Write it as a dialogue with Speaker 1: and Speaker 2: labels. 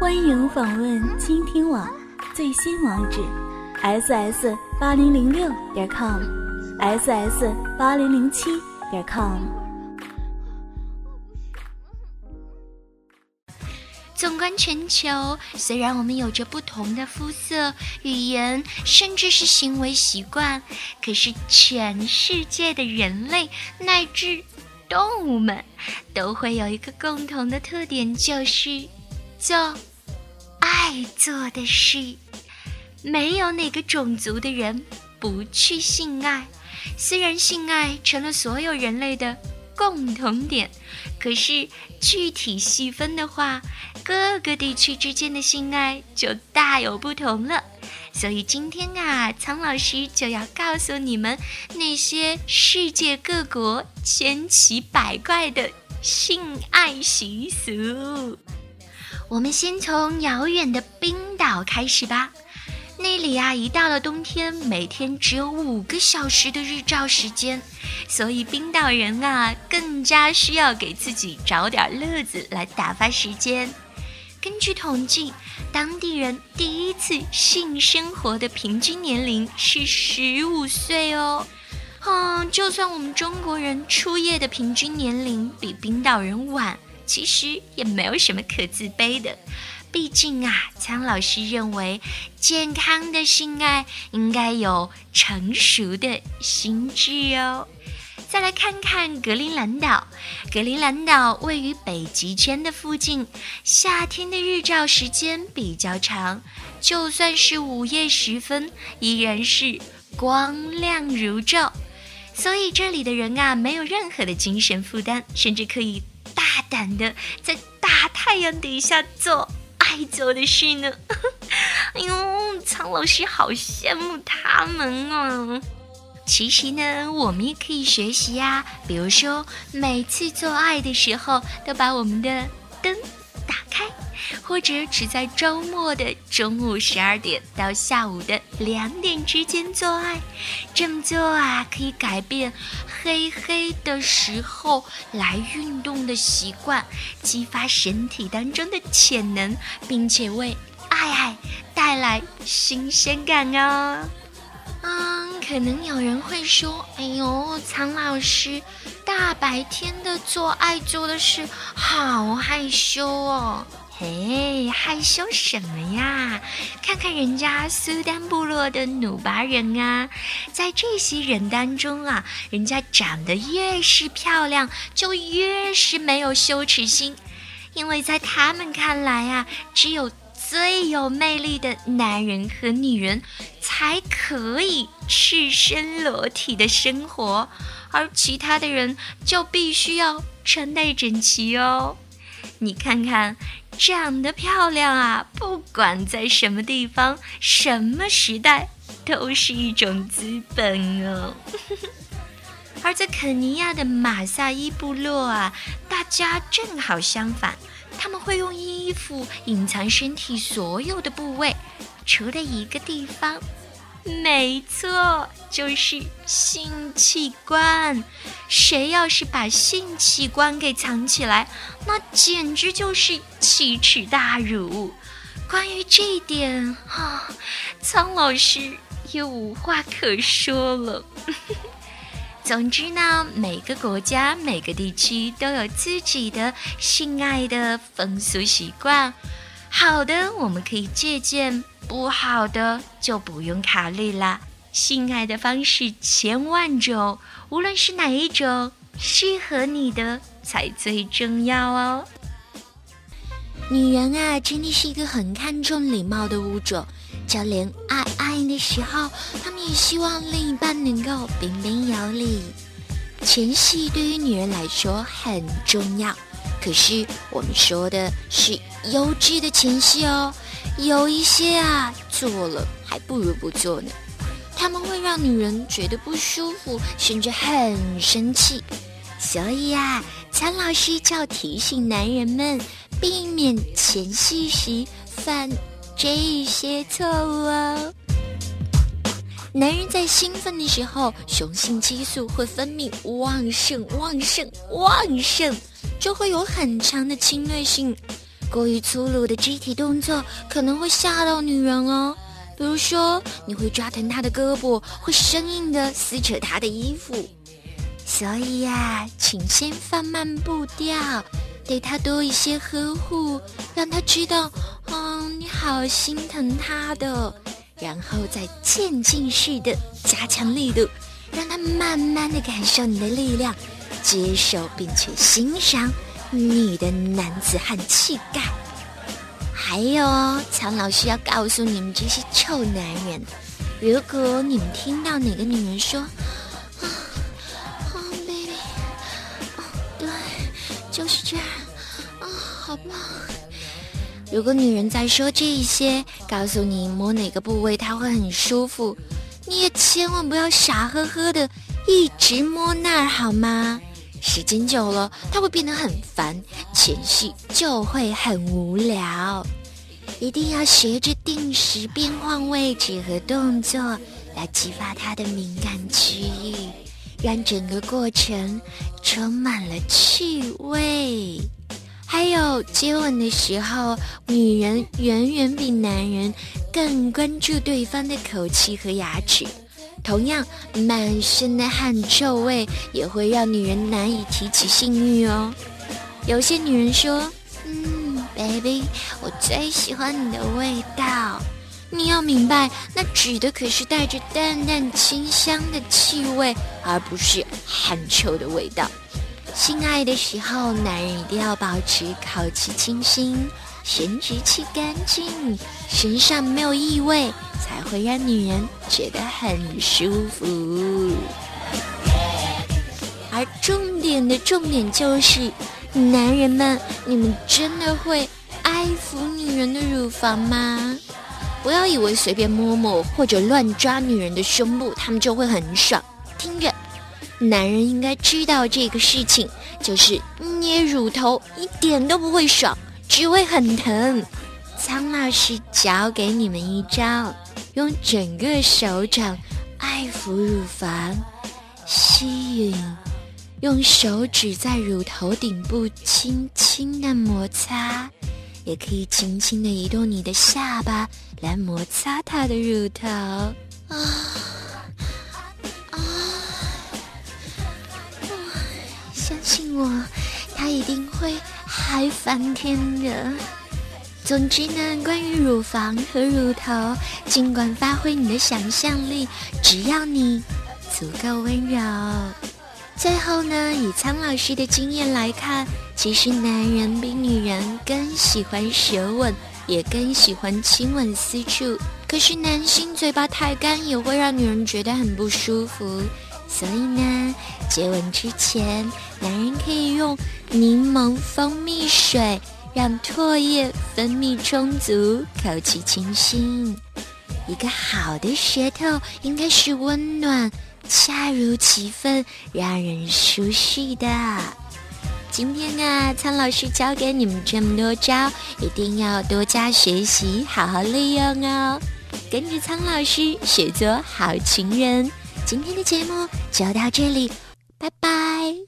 Speaker 1: 欢迎访问倾听网最新网址：ss 八零零六点 com，ss 八零零七点 com。
Speaker 2: 纵观全球，虽然我们有着不同的肤色、语言，甚至是行为习惯，可是全世界的人类乃至动物们都会有一个共同的特点，就是做爱做的事。没有哪个种族的人不去性爱。虽然性爱成了所有人类的共同点，可是具体细分的话，各个地区之间的性爱就大有不同了。所以今天啊，苍老师就要告诉你们那些世界各国千奇百怪的性爱习俗。我们先从遥远的冰岛开始吧。那里啊，一到了冬天，每天只有五个小时的日照时间，所以冰岛人啊，更加需要给自己找点乐子来打发时间。根据统计，当地人第一次性生活的平均年龄是十五岁哦。嗯，就算我们中国人初夜的平均年龄比冰岛人晚，其实也没有什么可自卑的。毕竟啊，苍老师认为，健康的性爱应该有成熟的心智哦。再来看看格陵兰岛，格陵兰岛位于北极圈的附近，夏天的日照时间比较长，就算是午夜时分，依然是光亮如昼，所以这里的人啊，没有任何的精神负担，甚至可以胆的在大太阳底下做爱做的事呢。哎呦，苍老师好羡慕他们啊！其实呢，我们也可以学习呀。比如说，每次做爱的时候，都把我们的灯打开，或者只在周末的中午十二点到下午的两点之间做爱。这么做啊，可以改变黑黑的时候来运动的习惯，激发身体当中的潜能，并且为爱爱带来新鲜感哦。嗯，可能有人会说：“哎呦，苍老师，大白天的做爱做的事，好害羞哦。”哎，害羞什么呀？看看人家苏丹部落的努巴人啊，在这些人当中啊，人家长得越是漂亮，就越是没有羞耻心，因为在他们看来啊，只有。最有魅力的男人和女人才可以赤身裸体的生活，而其他的人就必须要穿戴整齐哦。你看看，长得漂亮啊，不管在什么地方、什么时代，都是一种资本哦。而在肯尼亚的马萨伊部落啊，大家正好相反。他们会用衣服隐藏身体所有的部位，除了一个地方，没错，就是性器官。谁要是把性器官给藏起来，那简直就是奇耻大辱。关于这一点，哈，苍老师也无话可说了。总之呢，每个国家、每个地区都有自己的性爱的风俗习惯。好的，我们可以借鉴；不好的，就不用考虑了。性爱的方式千万种，无论是哪一种，适合你的才最重要哦。女人啊，真的是一个很看重礼貌的物种。就连爱爱的时候，他们也希望另一半能够彬彬有礼。前戏对于女人来说很重要，可是我们说的是优质的前戏哦。有一些啊，做了还不如不做呢，他们会让女人觉得不舒服，甚至很生气。所以啊，苍老师就要提醒男人们，避免前戏时犯。这些错误哦。男人在兴奋的时候，雄性激素会分泌旺盛、旺盛、旺盛，就会有很强的侵略性。过于粗鲁的肢体动作可能会吓到女人哦。比如说，你会抓疼她的胳膊，会生硬的撕扯她的衣服。所以呀，请先放慢步调，对她多一些呵护，让她知道，嗯，你好心疼她的。然后再渐进式的加强力度，让她慢慢的感受你的力量，接受并且欣赏你的男子汉气概。还有哦，苍老师要告诉你们这些臭男人，如果你们听到哪个女人说“啊，啊，baby，哦，对，就是这样，啊，好棒。”如果女人在说这些，告诉你摸哪个部位她会很舒服，你也千万不要傻呵呵的一直摸那儿，好吗？时间久了，他会变得很烦，前戏就会很无聊。一定要学着定时变换位置和动作，来激发他的敏感区域，让整个过程充满了趣味。还有接吻的时候，女人远远比男人更关注对方的口气和牙齿。同样，满身的汗臭味也会让女人难以提起性欲哦。有些女人说：“嗯。” baby，我最喜欢你的味道。你要明白，那指的可是带着淡淡清香的气味，而不是汗臭的味道。性爱的时候，男人一定要保持口气清新，生殖器干净，身上没有异味，才会让女人觉得很舒服。而重点的重点就是。男人们，你们真的会爱抚女人的乳房吗？不要以为随便摸摸或者乱抓女人的胸部，他们就会很爽。听着，男人应该知道这个事情，就是捏乳头一点都不会爽，只会很疼。苍老师教给你们一招，用整个手掌爱抚乳房，吸吮。用手指在乳头顶部轻轻的摩擦，也可以轻轻的移动你的下巴来摩擦它的乳头。啊！嗨翻天的。总之呢，关于乳房和乳头，尽管发挥你的想象力，只要你足够温柔。最后呢，以苍老师的经验来看，其实男人比女人更喜欢舌吻，也更喜欢亲吻私处。可是男性嘴巴太干也会让女人觉得很不舒服，所以呢，接吻之前，男人可以用柠檬蜂蜜水让唾液分泌充足，口气清新。一个好的舌头应该是温暖。恰如其分，让人舒适的。今天啊，苍老师教给你们这么多招，一定要多加学习，好好利用哦。跟着苍老师学做好情人。今天的节目就到这里，拜拜。